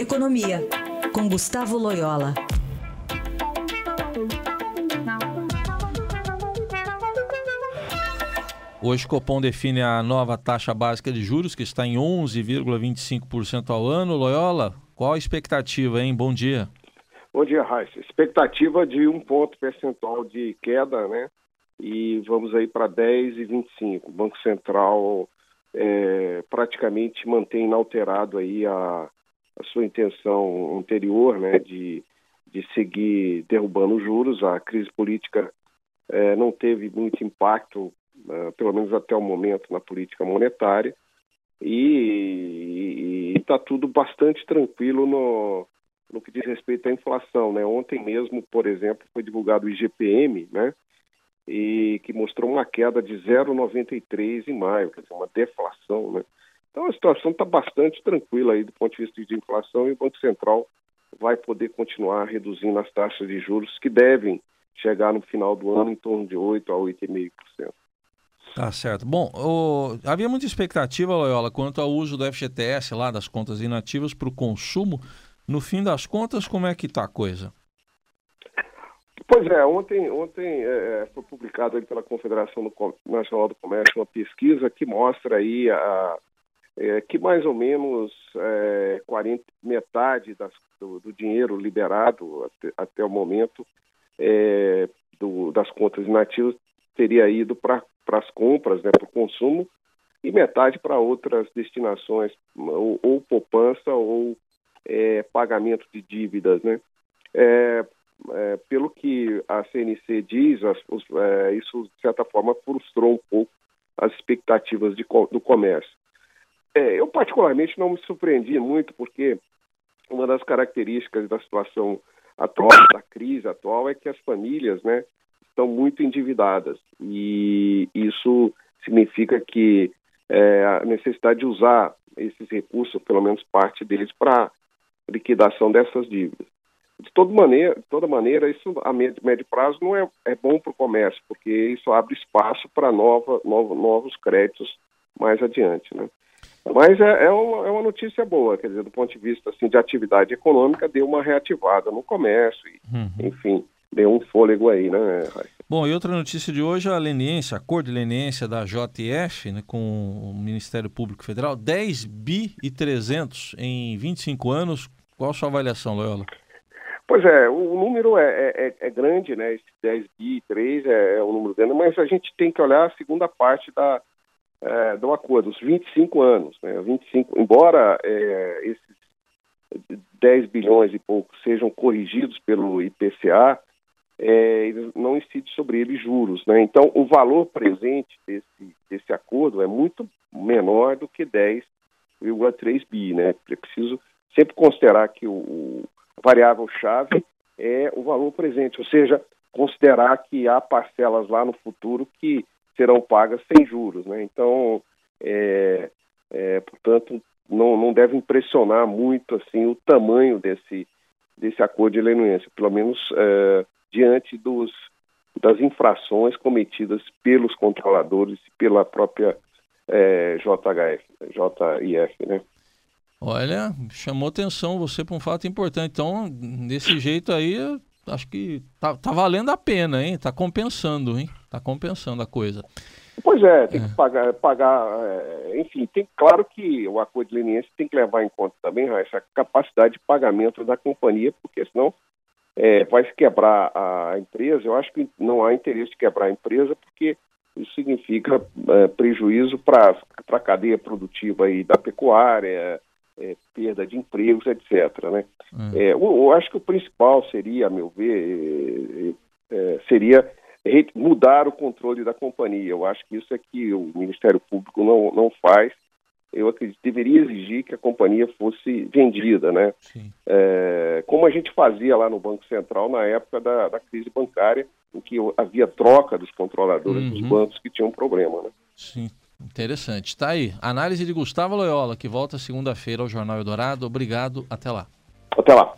Economia, com Gustavo Loyola. Hoje, o Copom define a nova taxa básica de juros, que está em 11,25% ao ano. Loyola, qual a expectativa, hein? Bom dia. Bom dia, Raíssa. Expectativa de um ponto percentual de queda, né? E vamos aí para 10,25. O Banco Central é, praticamente mantém inalterado aí a, a sua intenção anterior, né? De, de seguir derrubando os juros. A crise política é, não teve muito impacto uh, pelo menos até o momento, na política monetária. E está tudo bastante tranquilo no, no que diz respeito à inflação. Né? Ontem mesmo, por exemplo, foi divulgado o IGPM, né? e que mostrou uma queda de 0,93 em maio, quer dizer, uma deflação. Né? Então a situação está bastante tranquila aí do ponto de vista de inflação e o Banco Central vai poder continuar reduzindo as taxas de juros que devem chegar no final do ano em torno de 8 a 8,5%. Tá certo. Bom, o... havia muita expectativa, Loyola, quanto ao uso do FGTS lá das contas inativas para o consumo. No fim das contas, como é que está a coisa? Pois é, ontem, ontem é, é foi publicado pela Confederação Nacional do Comércio uma pesquisa que mostra aí a, é, que mais ou menos é, 40, metade das, do, do, dinheiro liberado até, até o momento é, do, das contas inativas teria ido para as compras, né, para o consumo, e metade para outras destinações, ou, ou poupança ou é, pagamento de dívidas. Né? É, é, pelo que a CNC diz, as, os, é, isso de certa forma frustrou um pouco as expectativas de, do comércio. É, eu particularmente não me surpreendi muito, porque uma das características da situação atual, da crise atual, é que as famílias, né, estão muito endividadas e isso significa que é, a necessidade de usar esses recursos, pelo menos parte deles, para liquidação dessas dívidas. De toda maneira, de toda maneira isso a médio, médio prazo não é, é bom para o comércio, porque isso abre espaço para novos créditos mais adiante. Né? Mas é, é, uma, é uma notícia boa, quer dizer, do ponto de vista assim, de atividade econômica, deu uma reativada no comércio, e, uhum. enfim, deu um fôlego aí, né, Bom, e outra notícia de hoje, a leniência, a cor de leniência da JF, né, com o Ministério Público Federal, 10 bi e 300 em 25 anos. Qual a sua avaliação, Loyola? Pois é, o número é, é, é, é grande, né? Esse 10 bi e 3 é, é um número grande, mas a gente tem que olhar a segunda parte da, é, do acordo, os 25 anos. Né? 25, embora é, esses 10 bilhões e pouco sejam corrigidos pelo IPCA, é, eles não incidem sobre ele juros. Né? Então, o valor presente desse, desse acordo é muito menor do que 10,3 bi. Né? É preciso sempre considerar que o, o variável-chave é o valor presente, ou seja, considerar que há parcelas lá no futuro que serão pagas sem juros. Né? Então, é, é, portanto, não, não deve impressionar muito assim o tamanho desse, desse acordo de leniência, pelo menos é, diante dos, das infrações cometidas pelos controladores e pela própria é, JHF, JIF, né? Olha, chamou atenção você para um fato importante. Então, desse jeito aí, acho que tá, tá valendo a pena, hein? Tá compensando, hein? Tá compensando a coisa. Pois é, tem é. que pagar, pagar é, enfim, tem claro que o acordo de leniência tem que levar em conta também essa capacidade de pagamento da companhia, porque senão é, vai se quebrar a empresa. Eu acho que não há interesse de quebrar a empresa, porque isso significa é, prejuízo para a cadeia produtiva aí da pecuária, é, perda de empregos, etc. Né? Hum. É, eu, eu, acho que o principal seria, a meu ver, é, é, seria mudar o controle da companhia. Eu acho que isso é que o Ministério Público não, não faz. Eu acredito deveria exigir que a companhia fosse vendida, né? É, como a gente fazia lá no Banco Central na época da, da crise bancária, em que havia troca dos controladores uhum. dos bancos que tinham problema, né? Sim. Interessante. Está aí. Análise de Gustavo Loyola, que volta segunda-feira ao Jornal Eldorado. Obrigado. Até lá. Até lá.